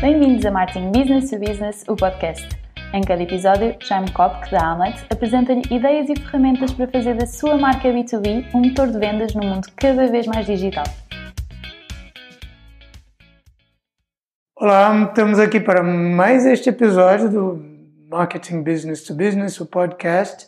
Bem-vindos a Marketing Business to Business, o podcast. Em cada episódio, Jaime Kopk, da Amlet, apresenta-lhe ideias e ferramentas para fazer da sua marca B2B um motor de vendas num mundo cada vez mais digital. Olá, estamos aqui para mais este episódio do Marketing Business to Business, o podcast.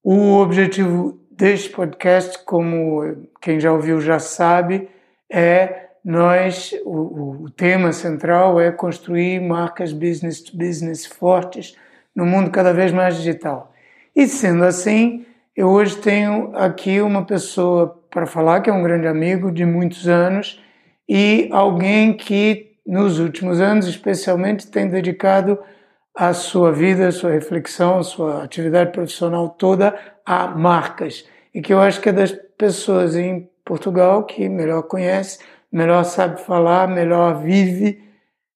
O objetivo deste podcast, como quem já ouviu já sabe, é nós, o, o, tema central é construir marcas business to business fortes no mundo cada vez mais digital. E sendo assim, eu hoje tenho aqui uma pessoa para falar que é um grande amigo de muitos anos e alguém que nos últimos anos, especialmente, tem dedicado a sua vida, a sua reflexão, a sua atividade profissional toda a marcas. E que eu acho que é das pessoas em Portugal que melhor conhece melhor sabe falar, melhor vive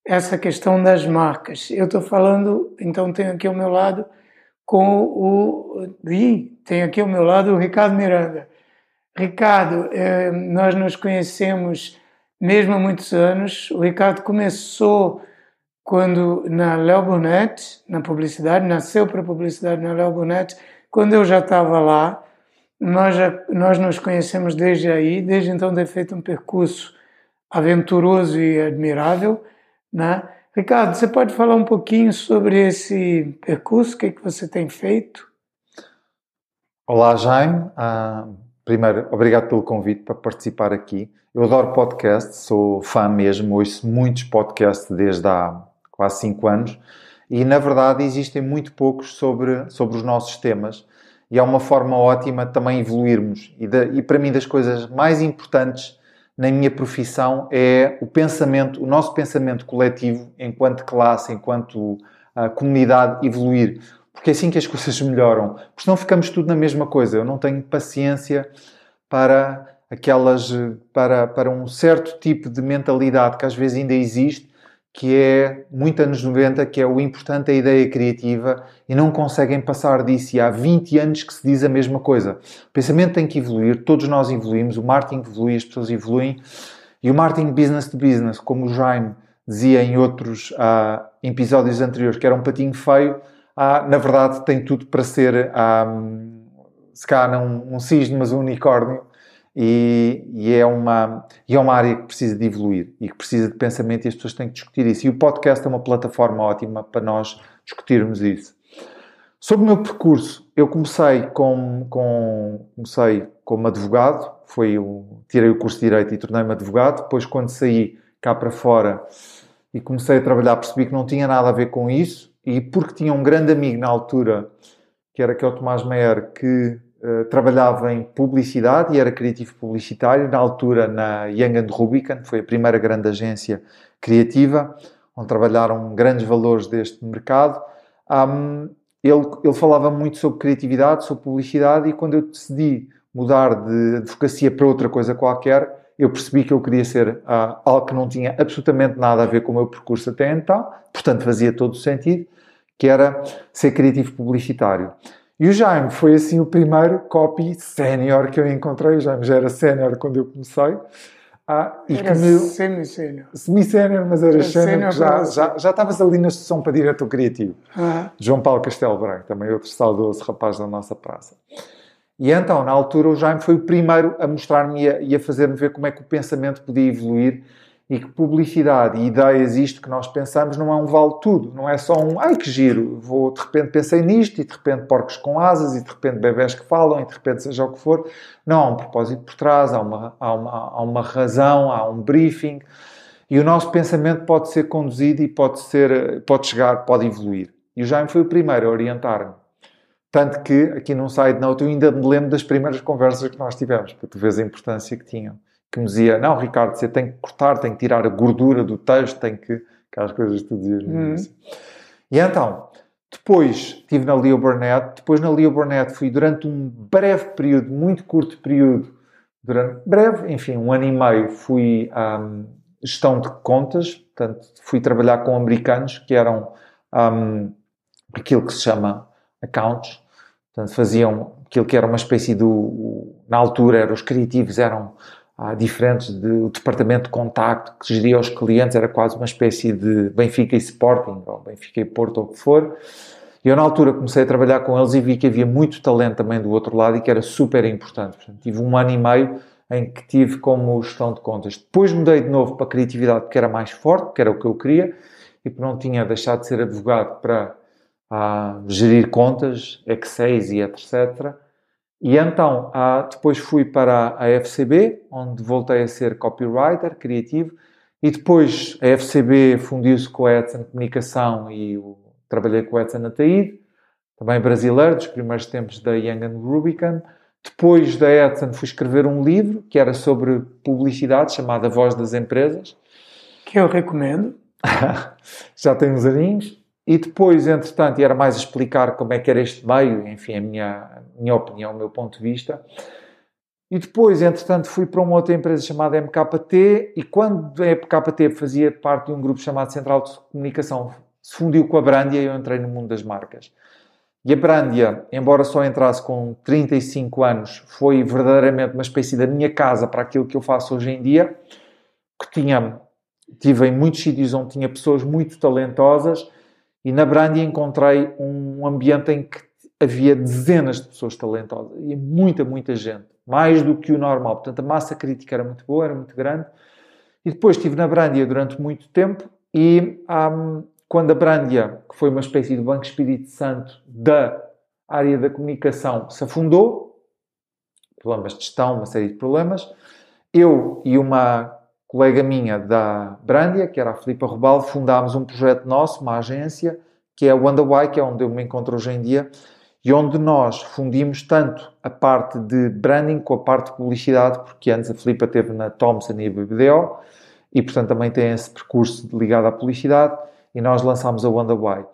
essa questão das marcas. Eu estou falando, então tenho aqui ao meu lado com o Ih, tenho aqui ao meu lado o Ricardo Miranda. Ricardo, eh, nós nos conhecemos mesmo há muitos anos. O Ricardo começou quando na Léo Burnett, na publicidade, nasceu para publicidade na Léo Burnett, quando eu já estava lá. Nós, já, nós nos conhecemos desde aí, desde então ter feito um percurso aventuroso e admirável, né? Ricardo, você pode falar um pouquinho sobre esse percurso, o que, é que você tem feito? Olá, Jaime. Ah, primeiro, obrigado pelo convite para participar aqui. Eu adoro podcast, sou fã mesmo, ouço muitos podcasts desde há quase 5 anos e, na verdade, existem muito poucos sobre, sobre os nossos temas e é uma forma ótima também evoluirmos. E, de, e para mim, das coisas mais importantes na minha profissão é o pensamento, o nosso pensamento coletivo, enquanto classe, enquanto uh, comunidade, evoluir. Porque é assim que as coisas melhoram. Porque senão ficamos tudo na mesma coisa. Eu não tenho paciência para aquelas, para, para um certo tipo de mentalidade que às vezes ainda existe que é muito anos 90, que é o importante a ideia criativa e não conseguem passar disso. E há 20 anos que se diz a mesma coisa. O pensamento tem que evoluir, todos nós evoluímos, o marketing evolui, as pessoas evoluem. E o marketing business to business, como o Jaime dizia em outros uh, episódios anteriores, que era um patinho feio, uh, na verdade tem tudo para ser, um, se calhar não um cisne, mas um unicórnio e, e, é uma, e é uma área que precisa de evoluir e que precisa de pensamento e as pessoas têm que discutir isso. E o podcast é uma plataforma ótima para nós discutirmos isso. Sobre o meu percurso, eu comecei com, com, comecei como advogado, foi o, tirei o curso de Direito e tornei-me advogado. Depois, quando saí cá para fora e comecei a trabalhar, percebi que não tinha nada a ver com isso e porque tinha um grande amigo na altura, que era que é o Tomás Meyer, que eh, trabalhava em publicidade e era criativo publicitário, na altura na Young Rubicon, foi a primeira grande agência criativa, onde trabalharam grandes valores deste mercado. Um, ele, ele falava muito sobre criatividade, sobre publicidade, e quando eu decidi mudar de advocacia para outra coisa qualquer, eu percebi que eu queria ser uh, algo que não tinha absolutamente nada a ver com o meu percurso até então, portanto fazia todo o sentido, que era ser criativo publicitário. E o Jaime foi assim o primeiro copy sénior que eu encontrei. O Jaime já era sénior quando eu comecei. Ah, e era me... semi-sénior. Semi-sénior, mas era sénior. Já, já, já estavas ali na sessão para diretor criativo. João Paulo Castelo Branco, também outro saudoso rapaz da nossa praça. E então, na altura, o Jaime foi o primeiro a mostrar-me e a, a fazer-me ver como é que o pensamento podia evoluir e que publicidade e ideias, isto que nós pensamos, não é um vale tudo, não é só um ai que giro, vou de repente pensei nisto e de repente porcos com asas e de repente bebés que falam e de repente seja o que for. Não, há um propósito por trás, há uma, há uma, há uma razão, há um briefing e o nosso pensamento pode ser conduzido e pode, ser, pode chegar, pode evoluir. E o Jaime foi o primeiro a orientar-me. Tanto que, aqui num side note, eu ainda me lembro das primeiras conversas que nós tivemos, para tu veres a importância que tinham que me dizia: Não, Ricardo, você tem que cortar, tem que tirar a gordura do texto, tem que. aquelas coisas que tu dizias. Hum. E então, depois estive na Leo Burnett, depois na Leo Burnett fui durante um breve período, muito curto período, durante breve, enfim, um ano e meio, fui à um, gestão de contas, portanto, fui trabalhar com americanos que eram um, aquilo que se chama accounts, portanto, faziam aquilo que era uma espécie do. Na altura, eram os criativos, eram há diferentes de, o departamento de contacto que geria os clientes era quase uma espécie de Benfica e Sporting, ou Benfica e Porto, ou o que for. E eu, na altura, comecei a trabalhar com eles e vi que havia muito talento também do outro lado e que era super importante. Portanto, tive um ano e meio em que tive como gestão de contas. Depois mudei de novo para a criatividade, porque era mais forte, que era o que eu queria, e porque não tinha deixado de ser advogado para ah, gerir contas, Excel e etc. E então, depois fui para a FCB, onde voltei a ser copywriter, criativo, e depois a FCB fundiu-se com a Edson Comunicação e trabalhei com a Edson Ataíde, também brasileiro, dos primeiros tempos da Young and Rubicon. Depois da Edson fui escrever um livro que era sobre publicidade, chamado A Voz das Empresas. Que eu recomendo. Já tem uns aninhos. E depois, entretanto, e era mais explicar como é que era este meio, enfim, a minha, minha opinião, o meu ponto de vista. E depois, entretanto, fui para uma outra empresa chamada MKT e quando a MKT fazia parte de um grupo chamado Central de Comunicação, se fundiu com a Brandia e eu entrei no mundo das marcas. E a Brandia, embora só entrasse com 35 anos, foi verdadeiramente uma espécie da minha casa para aquilo que eu faço hoje em dia, que tinha, tive em muitos sítios onde tinha pessoas muito talentosas e na Brandia encontrei um ambiente em que havia dezenas de pessoas talentosas e muita, muita gente, mais do que o normal. Portanto, a massa crítica era muito boa, era muito grande. E depois estive na Brandia durante muito tempo e um, quando a Brandia, que foi uma espécie de Banco Espírito Santo da área da comunicação, se afundou, problemas de gestão, uma série de problemas, eu e uma colega minha da Brandia, que era a Filipa Rubal, fundámos um projeto nosso, uma agência, que é a Why, que é onde eu me encontro hoje em dia, e onde nós fundimos tanto a parte de branding com a parte de publicidade, porque antes a Filipa teve na Thomson e a BBDO, e portanto também tem esse percurso ligado à publicidade, e nós lançámos a Why.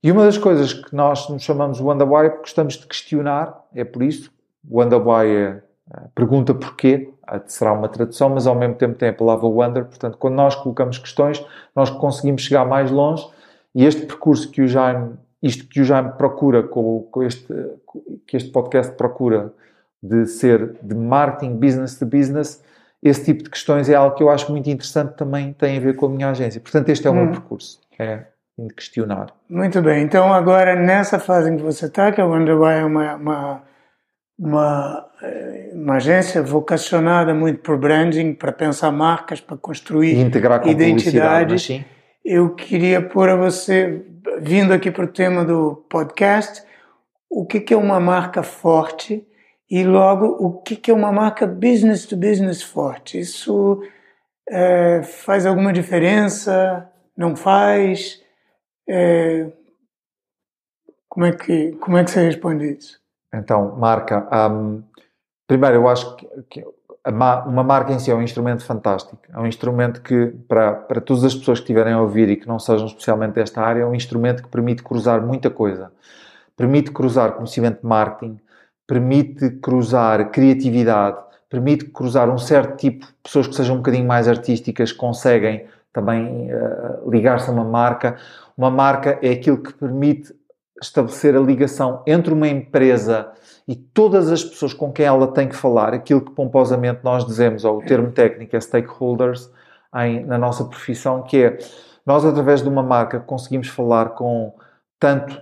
E uma das coisas que nós nos chamamos Why é porque gostamos de questionar, é por isso, Why é pergunta porquê, será uma tradução, mas ao mesmo tempo tem a palavra wonder, portanto, quando nós colocamos questões, nós conseguimos chegar mais longe e este percurso que o Jaime, isto que o Jaime procura com, com este, que este podcast procura de ser de marketing business to business, esse tipo de questões é algo que eu acho muito interessante também tem a ver com a minha agência. Portanto, este é o hum. meu percurso, é de questionar. Muito bem, então agora nessa fase em que você está, que a Wonderboy é uma, uma uma, eh, uma agência vocacionada muito por branding, para pensar marcas, para construir identidades. Eu queria pôr a você, vindo aqui para o tema do podcast, o que, que é uma marca forte e logo o que, que é uma marca business to business forte. Isso é, faz alguma diferença? Não faz? É, como, é que, como é que você responde isso? Então, marca. Um, primeiro, eu acho que, que uma marca em si é um instrumento fantástico. É um instrumento que, para, para todas as pessoas que estiverem a ouvir e que não sejam especialmente desta área, é um instrumento que permite cruzar muita coisa. Permite cruzar conhecimento de marketing, permite cruzar criatividade, permite cruzar um certo tipo de pessoas que sejam um bocadinho mais artísticas, conseguem também uh, ligar-se a uma marca. Uma marca é aquilo que permite estabelecer a ligação entre uma empresa e todas as pessoas com quem ela tem que falar, aquilo que pomposamente nós dizemos, ou o termo técnico é stakeholders, em, na nossa profissão, que é nós, através de uma marca, conseguimos falar com tanto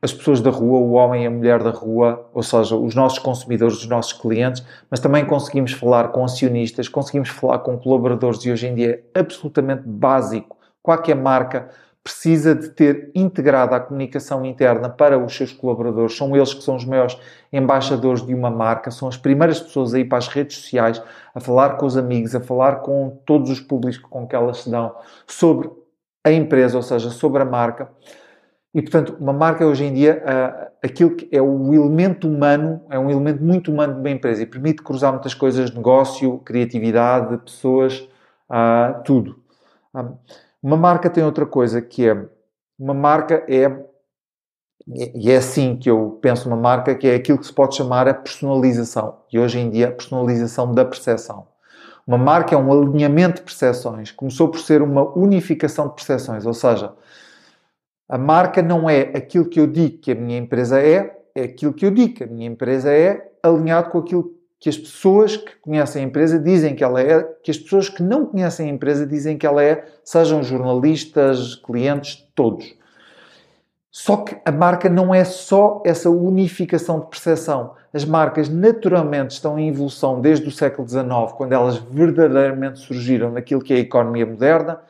as pessoas da rua, o homem e a mulher da rua, ou seja, os nossos consumidores, os nossos clientes, mas também conseguimos falar com acionistas, conseguimos falar com colaboradores e hoje em dia é absolutamente básico. Qualquer marca precisa de ter integrada a comunicação interna para os seus colaboradores. São eles que são os maiores embaixadores de uma marca, são as primeiras pessoas a ir para as redes sociais, a falar com os amigos, a falar com todos os públicos com que elas se dão sobre a empresa, ou seja, sobre a marca. E, portanto, uma marca hoje em dia, uh, aquilo que é o elemento humano, é um elemento muito humano de uma empresa e permite cruzar muitas coisas, negócio, criatividade, pessoas, uh, tudo. Um, uma marca tem outra coisa que é uma marca é e é assim que eu penso uma marca que é aquilo que se pode chamar a personalização e hoje em dia a personalização da percepção. Uma marca é um alinhamento de percepções. Começou por ser uma unificação de percepções, ou seja, a marca não é aquilo que eu digo que a minha empresa é, é aquilo que eu digo que a minha empresa é, alinhado com aquilo que as pessoas que conhecem a empresa dizem que ela é, que as pessoas que não conhecem a empresa dizem que ela é, sejam jornalistas, clientes, todos. Só que a marca não é só essa unificação de percepção. As marcas naturalmente estão em evolução desde o século XIX, quando elas verdadeiramente surgiram naquilo que é a economia moderna,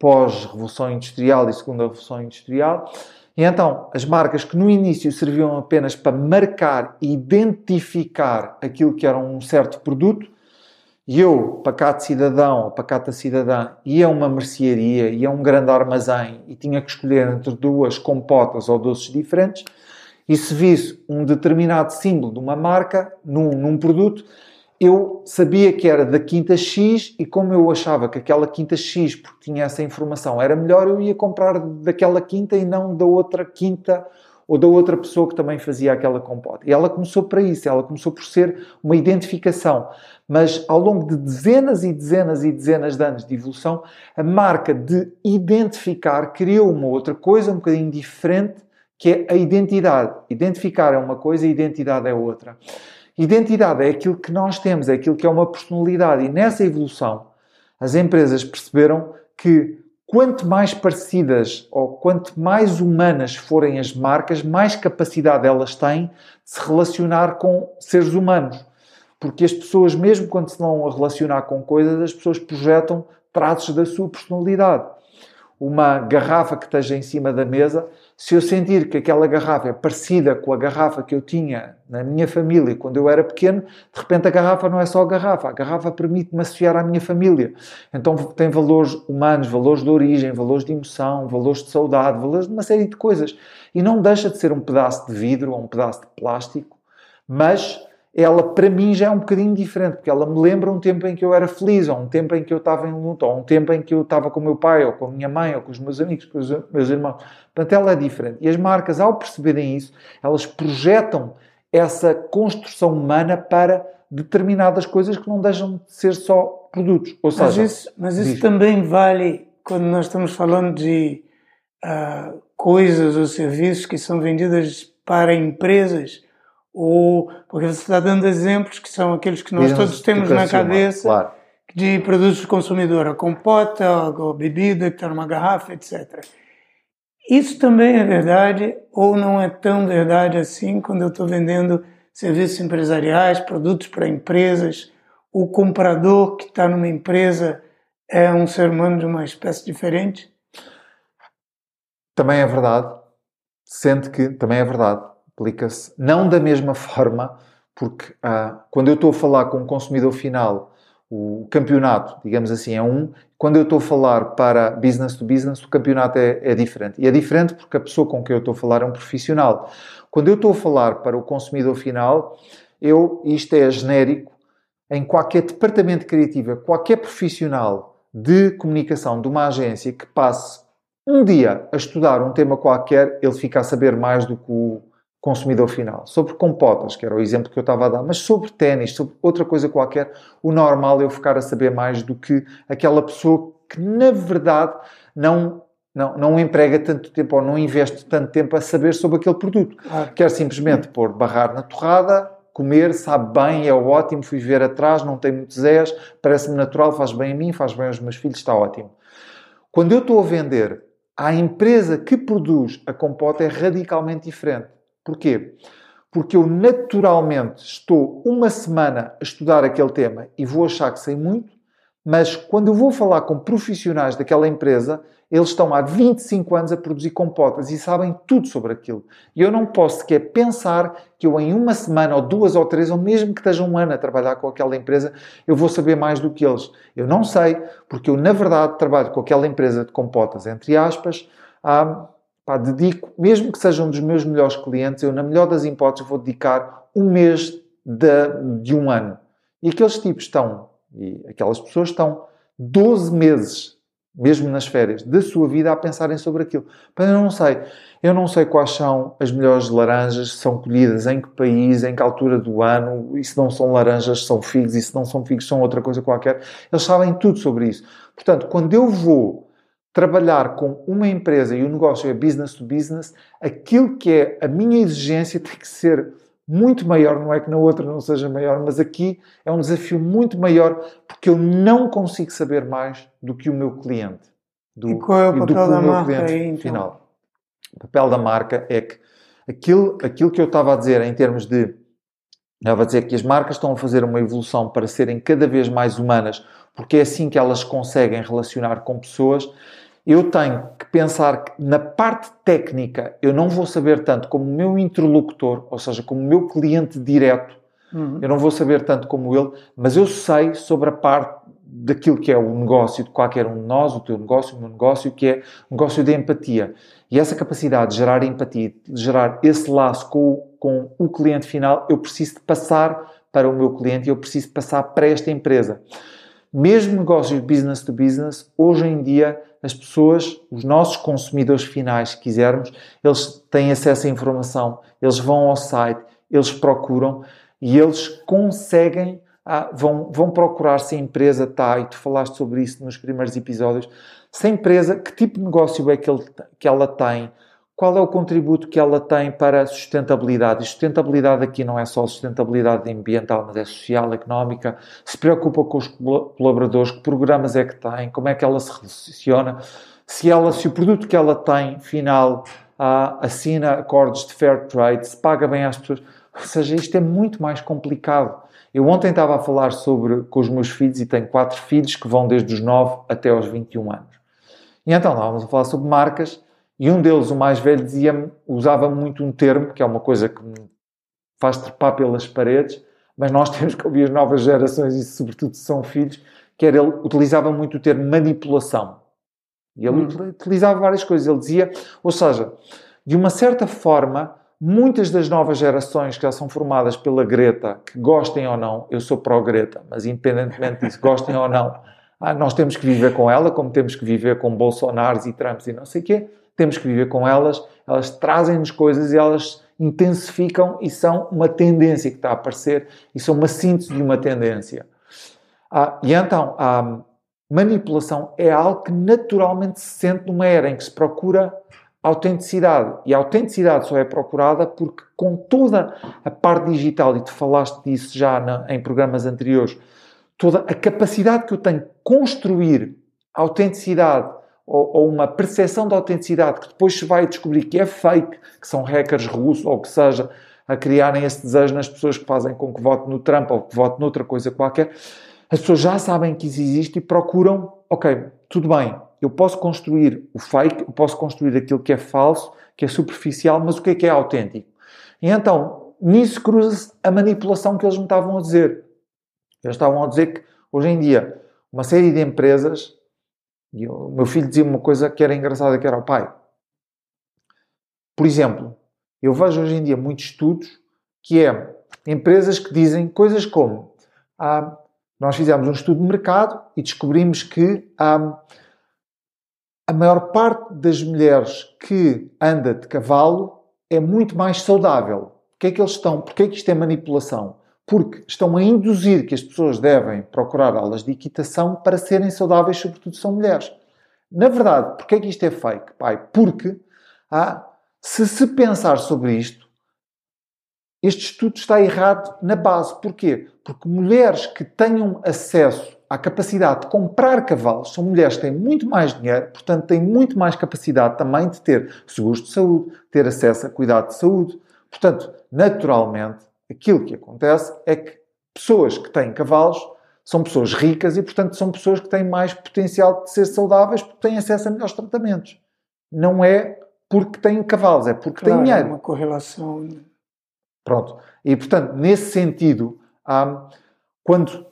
pós-revolução industrial e segunda revolução industrial. E então, as marcas que no início serviam apenas para marcar e identificar aquilo que era um certo produto, e eu, pacato cidadão ou pacata cidadã, ia a uma mercearia, ia a um grande armazém e tinha que escolher entre duas compotas ou doces diferentes, e se visse um determinado símbolo de uma marca num, num produto, eu sabia que era da quinta X e como eu achava que aquela quinta X, porque tinha essa informação, era melhor, eu ia comprar daquela quinta e não da outra quinta ou da outra pessoa que também fazia aquela compota. E ela começou para isso, ela começou por ser uma identificação. Mas ao longo de dezenas e dezenas e dezenas de anos de evolução, a marca de identificar criou uma outra coisa um bocadinho diferente, que é a identidade. Identificar é uma coisa, identidade é outra. Identidade é aquilo que nós temos, é aquilo que é uma personalidade. E nessa evolução, as empresas perceberam que quanto mais parecidas ou quanto mais humanas forem as marcas, mais capacidade elas têm de se relacionar com seres humanos. Porque as pessoas, mesmo quando se vão a relacionar com coisas, as pessoas projetam traços da sua personalidade. Uma garrafa que esteja em cima da mesa se eu sentir que aquela garrafa é parecida com a garrafa que eu tinha na minha família quando eu era pequeno, de repente a garrafa não é só a garrafa, a garrafa permite-me associar à minha família. Então tem valores humanos, valores de origem, valores de emoção, valores de saudade, valores de uma série de coisas. E não deixa de ser um pedaço de vidro ou um pedaço de plástico, mas ela para mim já é um bocadinho diferente, porque ela me lembra um tempo em que eu era feliz, ou um tempo em que eu estava em luta, ou um tempo em que eu estava com o meu pai, ou com a minha mãe, ou com os meus amigos, com os meus irmãos. Portanto, ela é diferente. E as marcas, ao perceberem isso, elas projetam essa construção humana para determinadas coisas que não deixam de ser só produtos. Ou seja, mas isso, mas isso também vale quando nós estamos falando de uh, coisas ou serviços que são vendidas para empresas ou porque você está dando exemplos que são aqueles que nós todos temos na cabeça claro. de produtos do consumidor, a compota, a bebida que está numa garrafa, etc. Isso também é verdade ou não é tão verdade assim quando eu estou vendendo serviços empresariais, produtos para empresas, o comprador que está numa empresa é um ser humano de uma espécie diferente? Também é verdade, sendo que também é verdade aplica-se não da mesma forma, porque ah, quando eu estou a falar com um consumidor final, o campeonato, digamos assim, é um. Quando eu estou a falar para business to business, o campeonato é, é diferente. E é diferente porque a pessoa com quem eu estou a falar é um profissional. Quando eu estou a falar para o consumidor final, eu, isto é genérico, em qualquer departamento criativo, qualquer profissional de comunicação de uma agência que passe um dia a estudar um tema qualquer, ele fica a saber mais do que o consumidor final. Sobre compotas, que era o exemplo que eu estava a dar, mas sobre ténis, sobre outra coisa qualquer, o normal é eu ficar a saber mais do que aquela pessoa que, na verdade, não não, não emprega tanto tempo ou não investe tanto tempo a saber sobre aquele produto. Claro. Quer simplesmente pôr barrar na torrada, comer, sabe bem, é ótimo, fui ver atrás, não tem muitos Zés, parece-me natural, faz bem a mim, faz bem aos meus filhos, está ótimo. Quando eu estou a vender à empresa que produz a compota é radicalmente diferente. Porquê? Porque eu naturalmente estou uma semana a estudar aquele tema e vou achar que sei muito, mas quando eu vou falar com profissionais daquela empresa, eles estão há 25 anos a produzir compotas e sabem tudo sobre aquilo. E eu não posso sequer pensar que eu em uma semana, ou duas ou três, ou mesmo que esteja um ano a trabalhar com aquela empresa, eu vou saber mais do que eles. Eu não sei, porque eu na verdade trabalho com aquela empresa de compotas, entre aspas, há pá, dedico, mesmo que seja um dos meus melhores clientes, eu, na melhor das hipóteses, vou dedicar um mês de, de um ano. E aqueles tipos estão, e aquelas pessoas estão 12 meses, mesmo nas férias, da sua vida a pensarem sobre aquilo. Mas eu não sei. Eu não sei quais são as melhores laranjas, se são colhidas em que país, em que altura do ano, e se não são laranjas, são figos, e se não são figos, são outra coisa qualquer. Eles sabem tudo sobre isso. Portanto, quando eu vou trabalhar com uma empresa e o negócio é business to business, aquilo que é a minha exigência tem que ser muito maior, não é que na outra não seja maior, mas aqui é um desafio muito maior porque eu não consigo saber mais do que o meu cliente. Do, e qual é o papel da marca aí, então? final. O papel da marca é que aquilo, aquilo que eu estava a dizer em termos de estava a dizer que as marcas estão a fazer uma evolução para serem cada vez mais humanas, porque é assim que elas conseguem relacionar com pessoas eu tenho que pensar que na parte técnica eu não vou saber tanto como o meu interlocutor, ou seja, como o meu cliente direto, uhum. eu não vou saber tanto como ele, mas eu sei sobre a parte daquilo que é o negócio de qualquer um de nós, o teu negócio, o meu negócio, que é o negócio de empatia. E essa capacidade de gerar empatia, de gerar esse laço com o, com o cliente final, eu preciso de passar para o meu cliente e eu preciso de passar para esta empresa. Mesmo negócios business to business, hoje em dia as pessoas, os nossos consumidores finais, se quisermos, eles têm acesso à informação, eles vão ao site, eles procuram e eles conseguem, ah, vão, vão procurar se a empresa está, e tu falaste sobre isso nos primeiros episódios, se a empresa, que tipo de negócio é que, ele, que ela tem, qual é o contributo que ela tem para a sustentabilidade? E sustentabilidade aqui não é só sustentabilidade ambiental, mas é social, económica. Se preocupa com os colaboradores, que programas é que tem, como é que ela se relaciona, se ela, se o produto que ela tem, final, ah, assina acordos de fair trade, se paga bem às pessoas. Ou seja, isto é muito mais complicado. Eu ontem estava a falar sobre com os meus filhos e tenho quatro filhos que vão desde os 9 até aos 21 anos. E então estávamos a falar sobre marcas e um deles, o mais velho, dizia usava muito um termo, que é uma coisa que me faz trepar pelas paredes, mas nós temos que ouvir as novas gerações, e sobretudo se são filhos, que era ele utilizava muito o termo manipulação. E ele hum. utilizava várias coisas. Ele dizia, ou seja, de uma certa forma, muitas das novas gerações que já são formadas pela Greta, que gostem ou não, eu sou pró-Greta, mas independentemente disso, gostem ou não, ah, nós temos que viver com ela, como temos que viver com Bolsonaros e Trumps e não sei o quê temos que viver com elas, elas trazem-nos coisas e elas intensificam e são uma tendência que está a aparecer e são uma síntese de uma tendência. Ah, e então, a manipulação é algo que naturalmente se sente numa era em que se procura autenticidade. E a autenticidade só é procurada porque, com toda a parte digital, e tu falaste disso já na, em programas anteriores, toda a capacidade que eu tenho de construir autenticidade ou, ou, uma percepção de autenticidade que depois se vai descobrir que é fake, que são hackers russos ou que seja, a criarem esse desejo nas pessoas que fazem com que vote no Trump ou que vote noutra coisa qualquer, as pessoas já sabem que isso existe e procuram, ok, tudo bem, eu posso construir o fake, eu posso construir aquilo que é falso, que é superficial, mas o que é que é autêntico? E então, nisso cruza-se a manipulação que eles me estavam a dizer. Eles estavam a dizer que, hoje em dia, uma série de empresas e o meu filho dizia uma coisa que era engraçada, que era o pai. Por exemplo, eu vejo hoje em dia muitos estudos que é empresas que dizem coisas como ah, nós fizemos um estudo de mercado e descobrimos que ah, a maior parte das mulheres que anda de cavalo é muito mais saudável. Porquê é que eles estão? Porquê é que isto é manipulação? Porque estão a induzir que as pessoas devem procurar aulas de equitação para serem saudáveis, sobretudo se são mulheres. Na verdade, porquê é que isto é fake, pai? Porque ah, se se pensar sobre isto, este estudo está errado na base. Porquê? Porque mulheres que tenham acesso à capacidade de comprar cavalos são mulheres que têm muito mais dinheiro, portanto têm muito mais capacidade também de ter seguros de saúde, ter acesso a cuidado de saúde. Portanto, naturalmente, aquilo que acontece é que pessoas que têm cavalos são pessoas ricas e, portanto, são pessoas que têm mais potencial de ser saudáveis porque têm acesso a melhores tratamentos. Não é porque têm cavalos, é porque claro, têm dinheiro. É uma correlação. Pronto. E, portanto, nesse sentido, hum, quando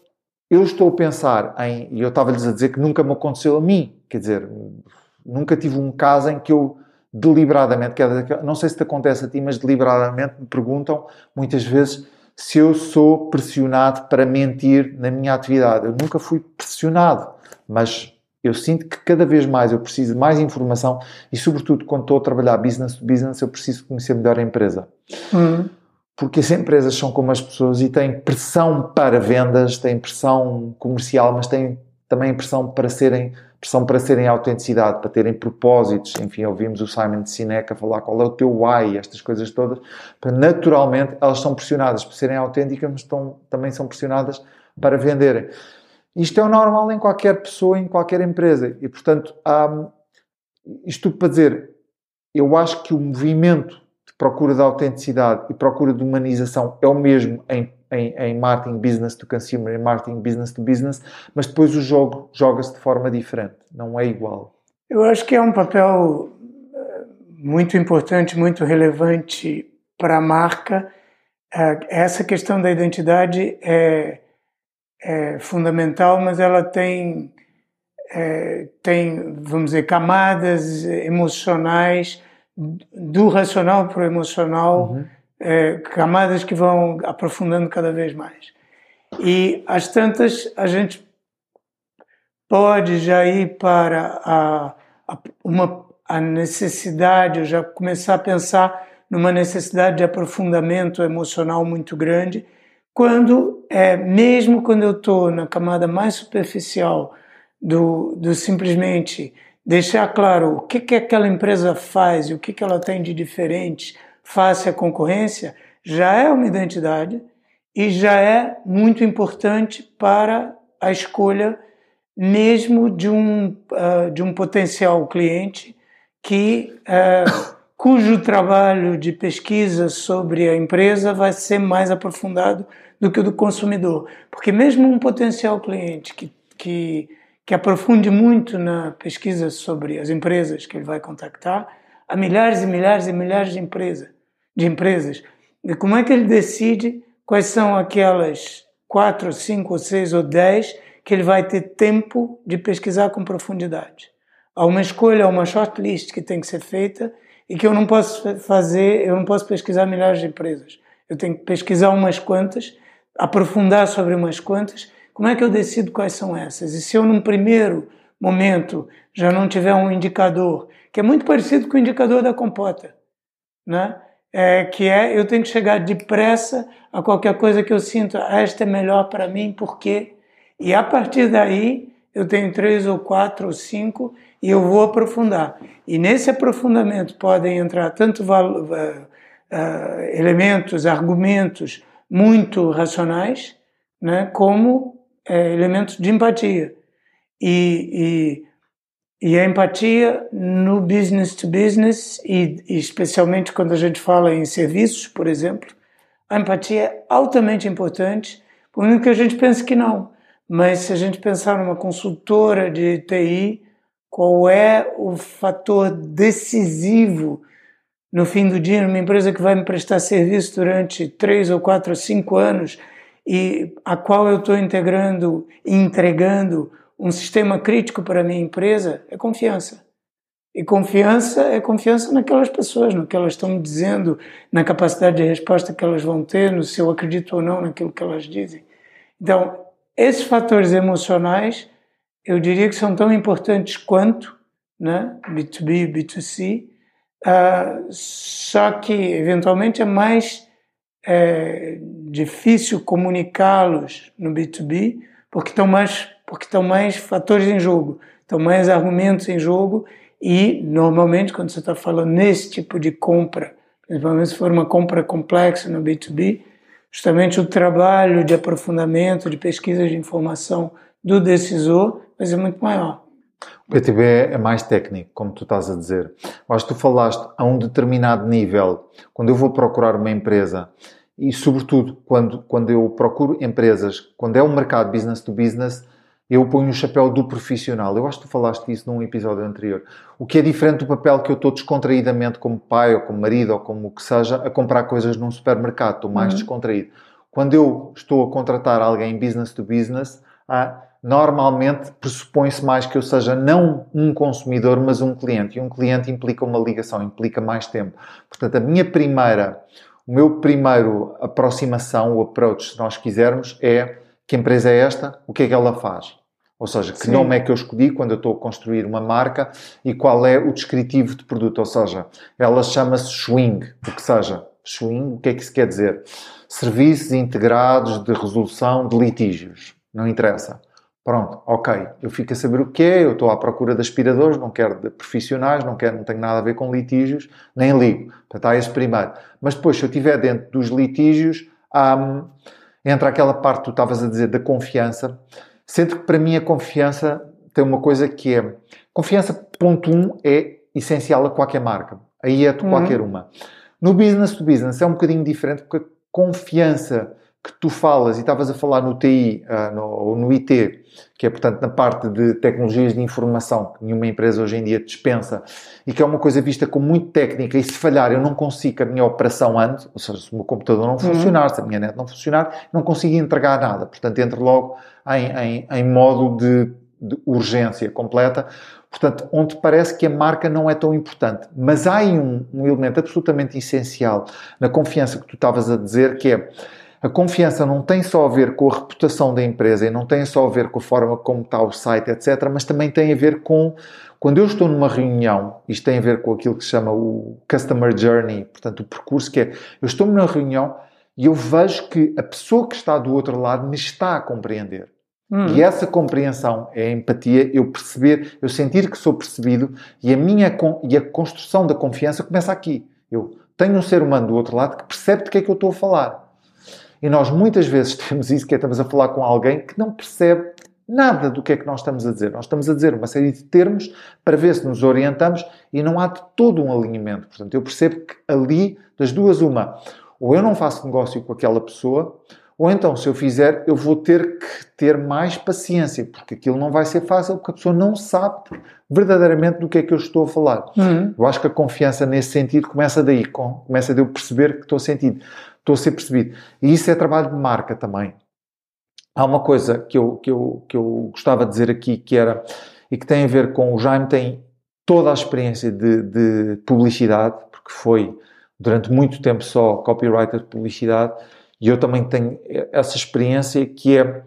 eu estou a pensar em. E eu estava-lhes a dizer que nunca me aconteceu a mim, quer dizer, nunca tive um caso em que eu deliberadamente, é não sei se te acontece a ti, mas deliberadamente me perguntam muitas vezes se eu sou pressionado para mentir na minha atividade. Eu nunca fui pressionado, mas eu sinto que cada vez mais eu preciso de mais informação e, sobretudo, quando estou a trabalhar business to business, eu preciso conhecer melhor a empresa. Uhum. Porque as empresas são como as pessoas e têm pressão para vendas, têm pressão comercial, mas têm também pressão para serem pressão para serem autenticidade, para terem propósitos. Enfim, ouvimos o Simon Sinek a falar qual é o teu why, estas coisas todas. Naturalmente, elas são pressionadas para serem autênticas, mas estão, também são pressionadas para venderem. Isto é o normal em qualquer pessoa, em qualquer empresa. E, portanto, há, isto para dizer, eu acho que o movimento de procura de autenticidade e procura de humanização é o mesmo em, em, em marketing business to consumer e marketing business to business, mas depois o jogo joga-se de forma diferente, não é igual. Eu acho que é um papel eh, muito importante, muito relevante para a marca. Eh, essa questão da identidade é, é fundamental, mas ela tem, é, tem, vamos dizer, camadas emocionais do racional para o emocional, uhum. É, camadas que vão aprofundando cada vez mais. E às tantas, a gente pode já ir para a, a, uma, a necessidade, já começar a pensar numa necessidade de aprofundamento emocional muito grande, quando, é, mesmo quando eu estou na camada mais superficial do, do simplesmente deixar claro o que, que aquela empresa faz o que, que ela tem de diferente face à concorrência, já é uma identidade e já é muito importante para a escolha mesmo de um, uh, de um potencial cliente que uh, cujo trabalho de pesquisa sobre a empresa vai ser mais aprofundado do que o do consumidor. Porque mesmo um potencial cliente que, que que aprofunde muito na pesquisa sobre as empresas que ele vai contactar, há milhares e milhares e milhares de, empresa, de empresas. E como é que ele decide quais são aquelas quatro, cinco, seis ou dez que ele vai ter tempo de pesquisar com profundidade? Há uma escolha, há uma shortlist que tem que ser feita e que eu não posso fazer, eu não posso pesquisar milhares de empresas. Eu tenho que pesquisar umas quantas, aprofundar sobre umas quantas como é que eu decido quais são essas? E se eu, num primeiro momento, já não tiver um indicador, que é muito parecido com o indicador da compota, né? É, que é eu tenho que chegar depressa a qualquer coisa que eu sinto, ah, esta é melhor para mim, por quê? E a partir daí eu tenho três ou quatro ou cinco e eu vou aprofundar. E nesse aprofundamento podem entrar tanto uh, uh, elementos, argumentos muito racionais, né, como é, elementos de empatia. E, e, e, a empatia no business to business, e, especialmente quando a gente fala em serviços, por exemplo, a empatia é altamente importante, por muito que a gente pense que não. Mas se a gente pensar numa consultora de TI, qual é o fator decisivo no fim do dia, numa empresa que vai me prestar serviço durante três ou quatro ou cinco anos, e a qual eu estou integrando entregando um sistema crítico para a minha empresa é confiança. E confiança é confiança naquelas pessoas, no que elas estão me dizendo, na capacidade de resposta que elas vão ter, no se eu acredito ou não naquilo que elas dizem. Então, esses fatores emocionais, eu diria que são tão importantes quanto né, B2B e B2C, uh, só que eventualmente é mais é, difícil comunicá-los no B2B porque estão mais porque estão mais fatores em jogo, estão mais argumentos em jogo e normalmente quando você está falando nesse tipo de compra, principalmente se for uma compra complexa no B2B, justamente o trabalho de aprofundamento, de pesquisa de informação do decisor vai ser muito maior. O BTB é mais técnico, como tu estás a dizer. Que tu falaste a um determinado nível, quando eu vou procurar uma empresa e, sobretudo, quando, quando eu procuro empresas, quando é um mercado business to business, eu ponho o chapéu do profissional. Eu acho que tu falaste disso num episódio anterior. O que é diferente do papel que eu estou descontraídamente como pai ou como marido ou como o que seja a comprar coisas num supermercado. Estou mais uhum. descontraído. Quando eu estou a contratar alguém business to business, ah, normalmente pressupõe-se mais que eu seja não um consumidor, mas um cliente. E um cliente implica uma ligação, implica mais tempo. Portanto, a minha primeira o meu primeiro aproximação, o approach, se nós quisermos, é que empresa é esta, o que é que ela faz. Ou seja, que Sim. nome é que eu escolhi quando eu estou a construir uma marca e qual é o descritivo de produto. Ou seja, ela chama-se Swing, o que seja. Swing, o que é que isso quer dizer? Serviços integrados de resolução de litígios. Não interessa. Pronto, ok, eu fico a saber o que é, eu estou à procura de aspiradores, não quero de profissionais, não quero, não tenho nada a ver com litígios, nem ligo. Portanto, há esse primeiro. Mas depois, se eu estiver dentro dos litígios, hum, entra aquela parte que tu estavas a dizer da confiança. Sendo que para mim a confiança tem uma coisa que é. Confiança, ponto um, é essencial a qualquer marca. Aí é de qualquer uhum. uma. No business to business é um bocadinho diferente porque a confiança que tu falas, e estavas a falar no TI uh, no, ou no IT, que é, portanto, na parte de tecnologias de informação, que nenhuma empresa hoje em dia dispensa, e que é uma coisa vista como muito técnica, e se falhar eu não consigo que a minha operação ande, ou seja, se o meu computador não uhum. funcionar, uhum. se a minha net não funcionar, não consigo entregar nada. Portanto, entro logo em, em, em modo de, de urgência completa, Portanto, onde parece que a marca não é tão importante. Mas há aí um, um elemento absolutamente essencial na confiança que tu estavas a dizer, que é a confiança não tem só a ver com a reputação da empresa e não tem só a ver com a forma como está o site, etc., mas também tem a ver com quando eu estou numa reunião, isto tem a ver com aquilo que se chama o Customer Journey, portanto, o percurso que é, eu estou numa reunião e eu vejo que a pessoa que está do outro lado me está a compreender. Hum. E essa compreensão é a empatia, eu perceber, eu sentir que sou percebido e a minha e a construção da confiança começa aqui. Eu tenho um ser humano do outro lado que percebe de que é que eu estou a falar. E nós muitas vezes temos isso, que é estamos a falar com alguém que não percebe nada do que é que nós estamos a dizer. Nós estamos a dizer uma série de termos para ver se nos orientamos e não há de todo um alinhamento. Portanto, eu percebo que ali, das duas, uma, ou eu não faço negócio com aquela pessoa, ou então, se eu fizer, eu vou ter que ter mais paciência, porque aquilo não vai ser fácil, porque a pessoa não sabe verdadeiramente do que é que eu estou a falar. Uhum. Eu acho que a confiança nesse sentido começa daí, começa de eu perceber que estou sentido estou a ser percebido. E isso é trabalho de marca também. Há uma coisa que eu, que eu, que eu gostava de dizer aqui que era, e que tem a ver com o Jaime tem toda a experiência de, de publicidade, porque foi durante muito tempo só copywriter de publicidade, e eu também tenho essa experiência que é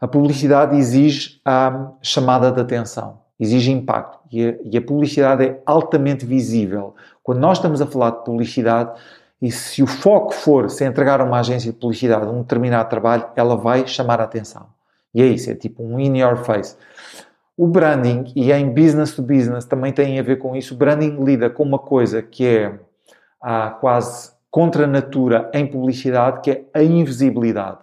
a publicidade exige a chamada de atenção, exige impacto, e a, e a publicidade é altamente visível. Quando nós estamos a falar de publicidade, e se o foco for se entregar a uma agência de publicidade um determinado trabalho, ela vai chamar a atenção. E é isso, é tipo um in your face. O branding, e em business to business também tem a ver com isso, o branding lida com uma coisa que é ah, quase contra a natura em publicidade, que é a invisibilidade.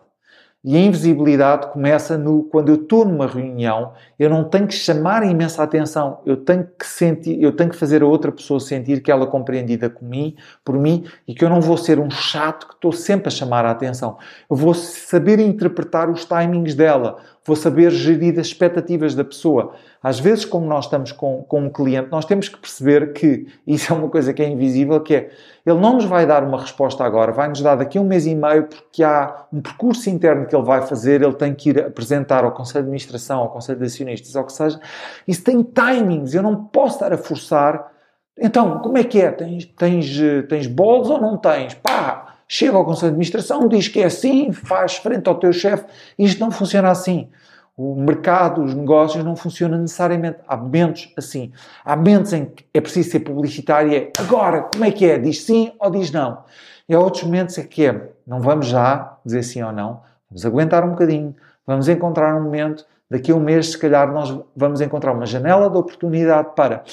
E a invisibilidade começa no quando eu estou numa reunião, eu não tenho que chamar a imensa atenção, eu tenho que sentir, eu tenho que fazer a outra pessoa sentir que ela é compreendida por mim, por mim e que eu não vou ser um chato que estou sempre a chamar a atenção. Eu vou saber interpretar os timings dela, vou saber gerir as expectativas da pessoa. Às vezes, como nós estamos com, com um cliente, nós temos que perceber que isso é uma coisa que é invisível, que é ele não nos vai dar uma resposta agora, vai nos dar daqui a um mês e meio, porque há um percurso interno que ele vai fazer, ele tem que ir apresentar ao Conselho de Administração, ao Conselho de Acionistas, ao que seja. Isso tem timings, eu não posso estar a forçar. Então, como é que é? Tens, tens, tens bolos ou não tens? Pá, chega ao Conselho de Administração, diz que é assim, faz frente ao teu chefe. Isto não funciona assim. O mercado, os negócios não funcionam necessariamente. Há momentos assim. Há momentos em que é preciso ser publicitário e é agora, como é que é? Diz sim ou diz não? E há outros momentos em que é, não vamos já dizer sim ou não, vamos aguentar um bocadinho, vamos encontrar um momento, daqui a um mês se calhar nós vamos encontrar uma janela de oportunidade para...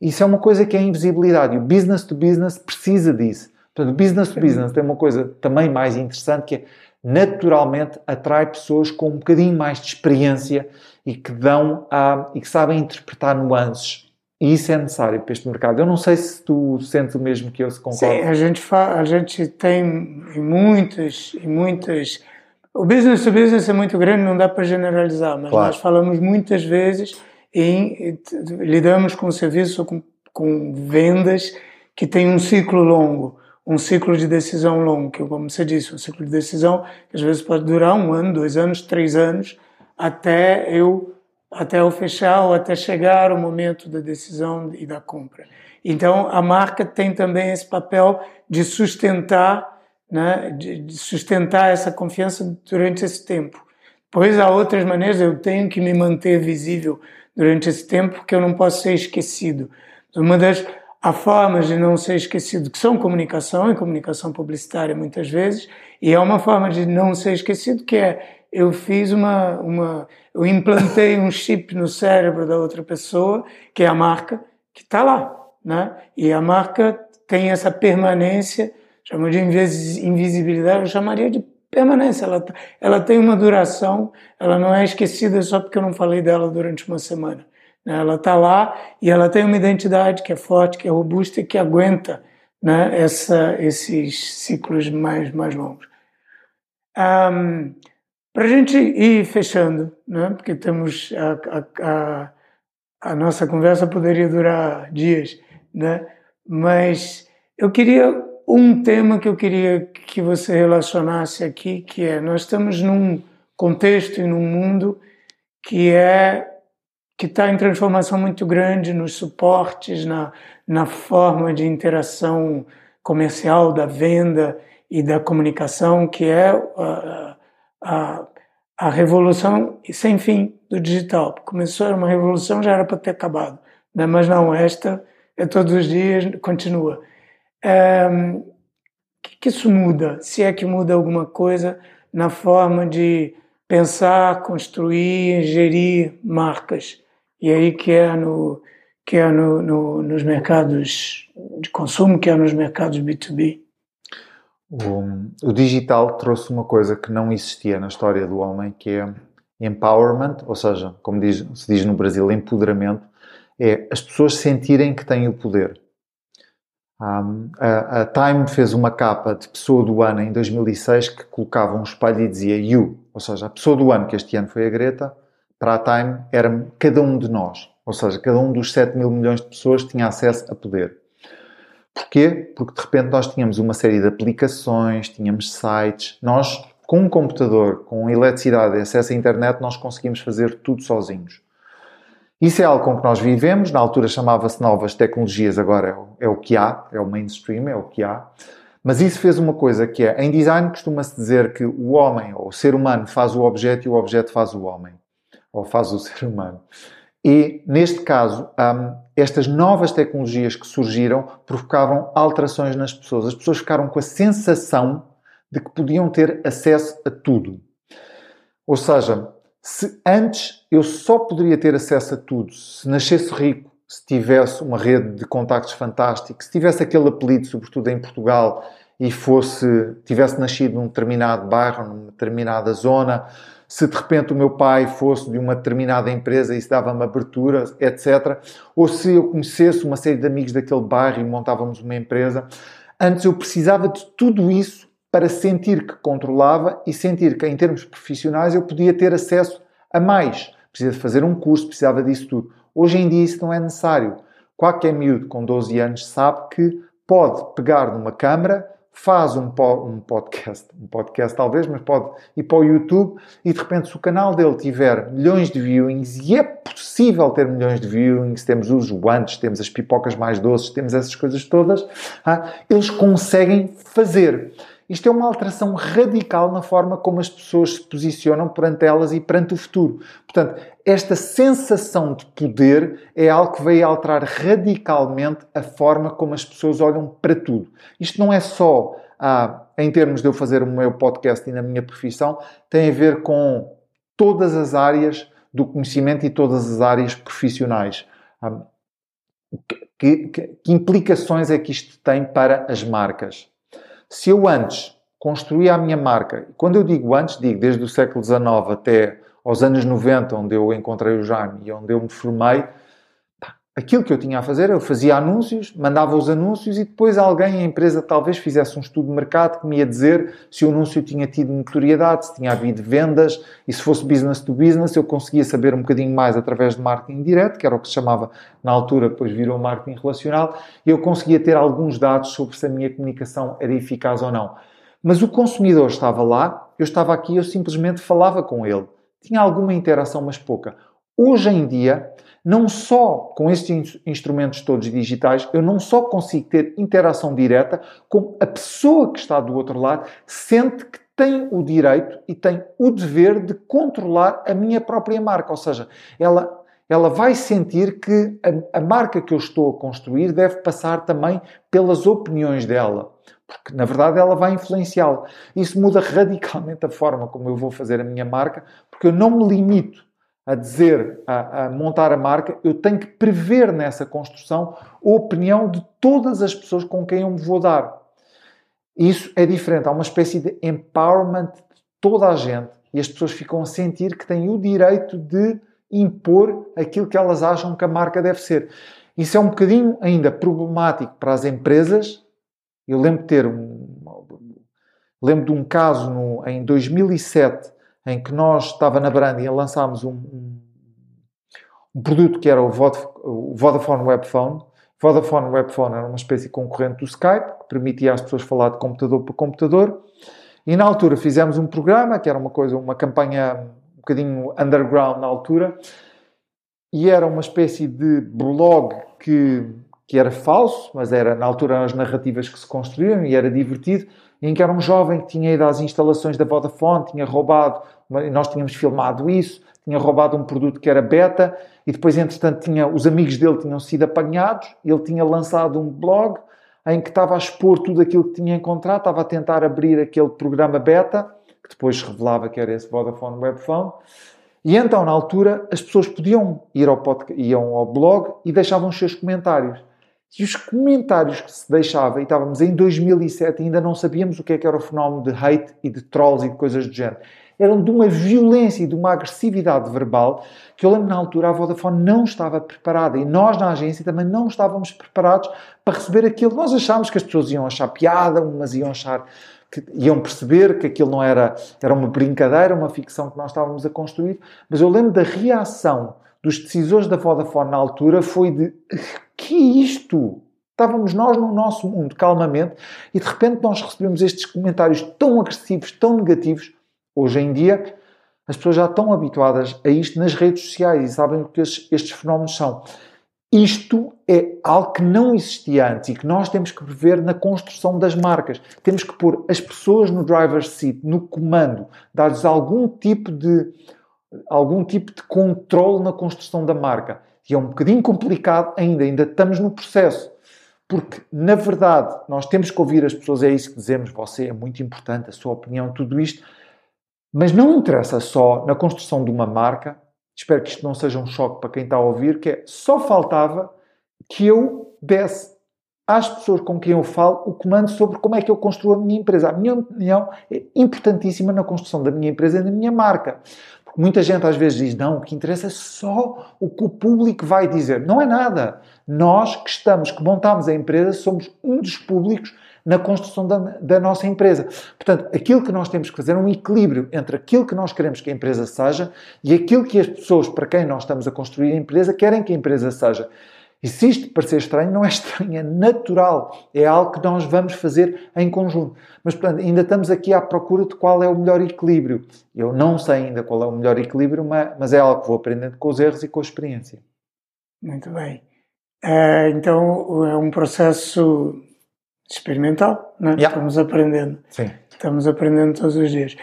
Isso é uma coisa que é invisibilidade e o business to business precisa disso. Portanto, business to business tem uma coisa também mais interessante que é naturalmente atrai pessoas com um bocadinho mais de experiência e que dão a, e que sabem interpretar nuances. E isso é necessário para este mercado. Eu não sei se tu sentes o mesmo que eu, se concordo. Sim, a gente, a gente tem em muitas, em muitas... O business to business é muito grande, não dá para generalizar, mas claro. nós falamos muitas vezes em... lidamos com serviços ou com, com vendas que têm um ciclo longo um ciclo de decisão longo, que como você disse, um ciclo de decisão que às vezes pode durar um ano, dois anos, três anos, até eu até eu fechar ou até chegar o momento da decisão e da compra. Então a marca tem também esse papel de sustentar, né, de sustentar essa confiança durante esse tempo. Pois há outras maneiras, eu tenho que me manter visível durante esse tempo, porque eu não posso ser esquecido. Uma das Há formas de não ser esquecido, que são comunicação e comunicação publicitária muitas vezes, e é uma forma de não ser esquecido que é eu fiz uma, uma eu implantei um chip no cérebro da outra pessoa, que é a marca, que está lá, né? E a marca tem essa permanência, chama de invisibilidade, eu chamaria de permanência. Ela, ela tem uma duração, ela não é esquecida só porque eu não falei dela durante uma semana. Né? Ela está lá e ela tem uma identidade que é forte, que é robusta e que aguenta né? Essa, esses ciclos mais, mais longos. Um, Para a gente ir fechando, né? porque temos a, a, a, a nossa conversa poderia durar dias, né? mas eu queria um tema que eu queria que você relacionasse aqui, que é nós estamos num contexto e num mundo que é que está em transformação muito grande nos suportes, na, na forma de interação comercial, da venda e da comunicação, que é a, a, a revolução sem fim do digital. Começou, era uma revolução, já era para ter acabado, né? mas não, esta é todos os dias, continua. É, que, que isso muda? Se é que muda alguma coisa na forma de pensar, construir, gerir marcas. E aí que é no que é no, no, nos mercados de consumo, que é nos mercados B2B. O, o, digital trouxe uma coisa que não existia na história do homem, que é empowerment, ou seja, como diz, se diz no Brasil, empoderamento, é as pessoas sentirem que têm o poder. Um, a, a, Time fez uma capa de pessoa do ano em 2006 que colocava um espelho e dizia You, ou seja, a pessoa do ano, que este ano foi a Greta, para a Time era cada um de nós. Ou seja, cada um dos 7 mil milhões de pessoas tinha acesso a poder. Porquê? Porque de repente nós tínhamos uma série de aplicações, tínhamos sites. Nós, com um computador, com eletricidade e acesso à internet, nós conseguimos fazer tudo sozinhos. Isso é algo com que nós vivemos. Na altura chamava-se novas tecnologias, agora é o, é o que há, é o mainstream, é o que há. Mas isso fez uma coisa que é, em design costuma-se dizer que o homem, ou o ser humano, faz o objeto e o objeto faz o homem ou faz o ser humano. E, neste caso, um, estas novas tecnologias que surgiram provocavam alterações nas pessoas. As pessoas ficaram com a sensação de que podiam ter acesso a tudo. Ou seja, se antes eu só poderia ter acesso a tudo se nascesse rico, se tivesse uma rede de contactos fantástica, se tivesse aquele apelido, sobretudo em Portugal, e fosse tivesse nascido num determinado bairro, numa determinada zona, se de repente o meu pai fosse de uma determinada empresa e isso dava-me abertura, etc. Ou se eu conhecesse uma série de amigos daquele bairro e montávamos uma empresa. Antes eu precisava de tudo isso para sentir que controlava e sentir que, em termos profissionais, eu podia ter acesso a mais. Precisava de fazer um curso, precisava disso tudo. Hoje em dia isso não é necessário. Qualquer miúdo com 12 anos sabe que pode pegar numa câmara, faz um, po um podcast, um podcast talvez, mas pode ir para o YouTube e de repente se o canal dele tiver milhões de viewings e é possível ter milhões de viewings, temos os guantes, temos as pipocas mais doces, temos essas coisas todas, ah, eles conseguem fazer. Isto é uma alteração radical na forma como as pessoas se posicionam perante elas e perante o futuro. Portanto, esta sensação de poder é algo que veio alterar radicalmente a forma como as pessoas olham para tudo. Isto não é só ah, em termos de eu fazer o meu podcast e na minha profissão, tem a ver com todas as áreas do conhecimento e todas as áreas profissionais. Ah, que, que, que implicações é que isto tem para as marcas? Se eu antes construía a minha marca, quando eu digo antes, digo desde o século XIX até aos anos 90, onde eu encontrei o Jaime e onde eu me formei, aquilo que eu tinha a fazer, eu fazia anúncios, mandava os anúncios e depois alguém, a empresa, talvez fizesse um estudo de mercado que me ia dizer se o anúncio tinha tido notoriedade, se tinha havido vendas e se fosse business to business, eu conseguia saber um bocadinho mais através de marketing direto, que era o que se chamava na altura, depois virou marketing relacional, e eu conseguia ter alguns dados sobre se a minha comunicação era eficaz ou não. Mas o consumidor estava lá, eu estava aqui, eu simplesmente falava com ele. Tinha alguma interação, mas pouca. Hoje em dia, não só com estes instrumentos todos digitais, eu não só consigo ter interação direta, como a pessoa que está do outro lado sente que tem o direito e tem o dever de controlar a minha própria marca. Ou seja, ela, ela vai sentir que a, a, marca que eu estou a construir deve passar também pelas opiniões dela. Porque, na verdade, ela vai influenciá-la. Isso muda radicalmente a forma como eu vou fazer a minha marca, porque eu não me limito a dizer, a, a montar a marca, eu tenho que prever nessa construção a opinião de todas as pessoas com quem eu me vou dar. Isso é diferente. Há uma espécie de empowerment de toda a gente e as pessoas ficam a sentir que têm o direito de impor aquilo que elas acham que a marca deve ser. Isso é um bocadinho ainda problemático para as empresas. Eu lembro de ter um, lembro de um caso no, em 2007 em que nós estava na Brandia lançámos um, um, um, produto que era o, Vodafone Web Phone. Vodafone Web Phone era uma espécie de concorrente do Skype que permitia às pessoas falar de computador para computador. E na altura fizemos um programa que era uma coisa, uma campanha bocadinho underground na altura, e era uma espécie de blog que, que era falso, mas era na altura as narrativas que se construíam e era divertido, em que era um jovem que tinha ido às instalações da Vodafone, tinha roubado, nós tínhamos filmado isso, tinha roubado um produto que era beta e depois, entretanto, tinha, os amigos dele tinham sido apanhados, ele tinha lançado um blog em que estava a expor tudo aquilo que tinha encontrado, estava a tentar abrir aquele programa beta que depois revelava que era esse Vodafone Webphone. E então, na altura, as pessoas podiam ir ao, podcast, iam ao blog e deixavam os seus comentários. E os comentários que se deixava, e estávamos em 2007 e ainda não sabíamos o que, é que era o fenómeno de hate e de trolls e de coisas do género, eram de uma violência e de uma agressividade verbal que eu lembro na altura a Vodafone não estava preparada e nós na agência também não estávamos preparados para receber aquilo. Nós achámos que as pessoas iam achar piada, umas iam achar que iam perceber que aquilo não era, era uma brincadeira, uma ficção que nós estávamos a construir, mas eu lembro da reação dos decisores da Vodafone na altura foi de que isto? Estávamos nós no nosso mundo, calmamente, e de repente nós recebemos estes comentários tão agressivos, tão negativos. Hoje em dia, as pessoas já estão habituadas a isto nas redes sociais e sabem o que estes, fenómenos são. Isto é algo que não existia antes e que nós temos que prever na construção das marcas. Temos que pôr as pessoas no driver's seat, no comando, dar-lhes algum tipo de algum tipo de controle na construção da marca. E é um bocadinho complicado ainda, ainda estamos no processo. Porque, na verdade, nós temos que ouvir as pessoas, é isso que dizemos, você é muito importante, a sua opinião, tudo isto. Mas não interessa só na construção de uma marca, espero que isto não seja um choque para quem está a ouvir, que é só faltava que eu desse às pessoas com quem eu falo o comando sobre como é que eu construo a minha empresa. A minha opinião é importantíssima na construção da minha empresa e da minha marca. Muita gente às vezes diz, não, o que interessa é só o que o público vai dizer. Não é nada. Nós que estamos, que montamos a empresa, somos um dos públicos na construção da, da, nossa empresa. Portanto, aquilo que nós temos que fazer é um equilíbrio entre aquilo que nós queremos que a empresa seja e aquilo que as pessoas para quem nós estamos a construir a empresa querem que a empresa seja. E se isto parecer estranho, não é estranho, é natural. É algo que nós vamos fazer em conjunto. Mas, portanto, ainda estamos aqui à procura de qual é o melhor equilíbrio. Eu não sei ainda qual é o melhor equilíbrio, mas é algo que vou aprendendo com os erros e com a experiência. Muito bem. É, então, é um processo experimental, né? Yeah. Estamos aprendendo. Sim. Estamos aprendendo todos os dias.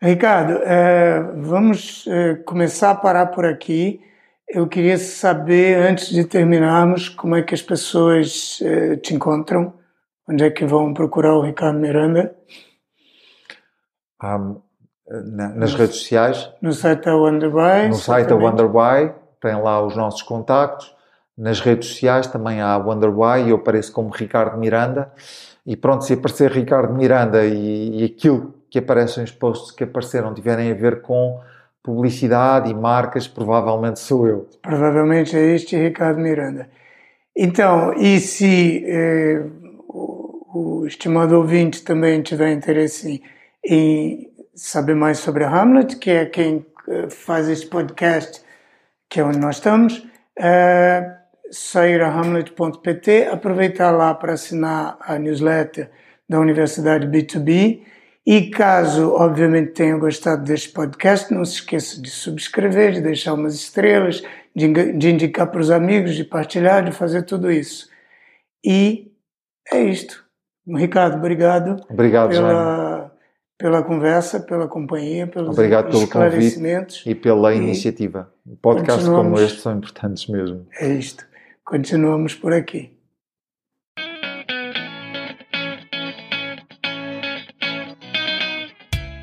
Ricardo, é, vamos é, começar a parar por aqui. Eu queria saber, antes de terminarmos, como é que as pessoas é, te encontram, onde é que vão procurar o Ricardo Miranda? Um, na, nas no, redes sociais. No site da Wonderby. No site da Wonderby, tem lá os nossos contactos. Nas redes sociais também há Wonderwhy e eu apareço como Ricardo Miranda. E pronto, se aparecer Ricardo Miranda e, e aquilo que aparecem os posts que apareceram tiverem a ver com publicidade e marcas, provavelmente sou eu. Provavelmente é este Ricardo Miranda. Então, e se eh, o, o, estimado ouvinte também tiver interesse em, saber mais sobre a Hamlet, que é quem eh, faz este podcast, que é onde nós estamos, eh, sair a hamlet.pt, aproveitar lá para assinar a newsletter da Universidade B2B. E caso, obviamente, tenha gostado deste podcast, não se esqueça de subscrever, de deixar umas estrelas, de, de indicar para os amigos, de partilhar, de fazer tudo isso. E é isto. Ricardo, obrigado. Obrigado, pela, pela conversa, pela companhia, pelos Obrigado pelo esclarecimentos. e pela e iniciativa. Podcasts como este são importantes mesmo. É isto. Continuamos por aqui.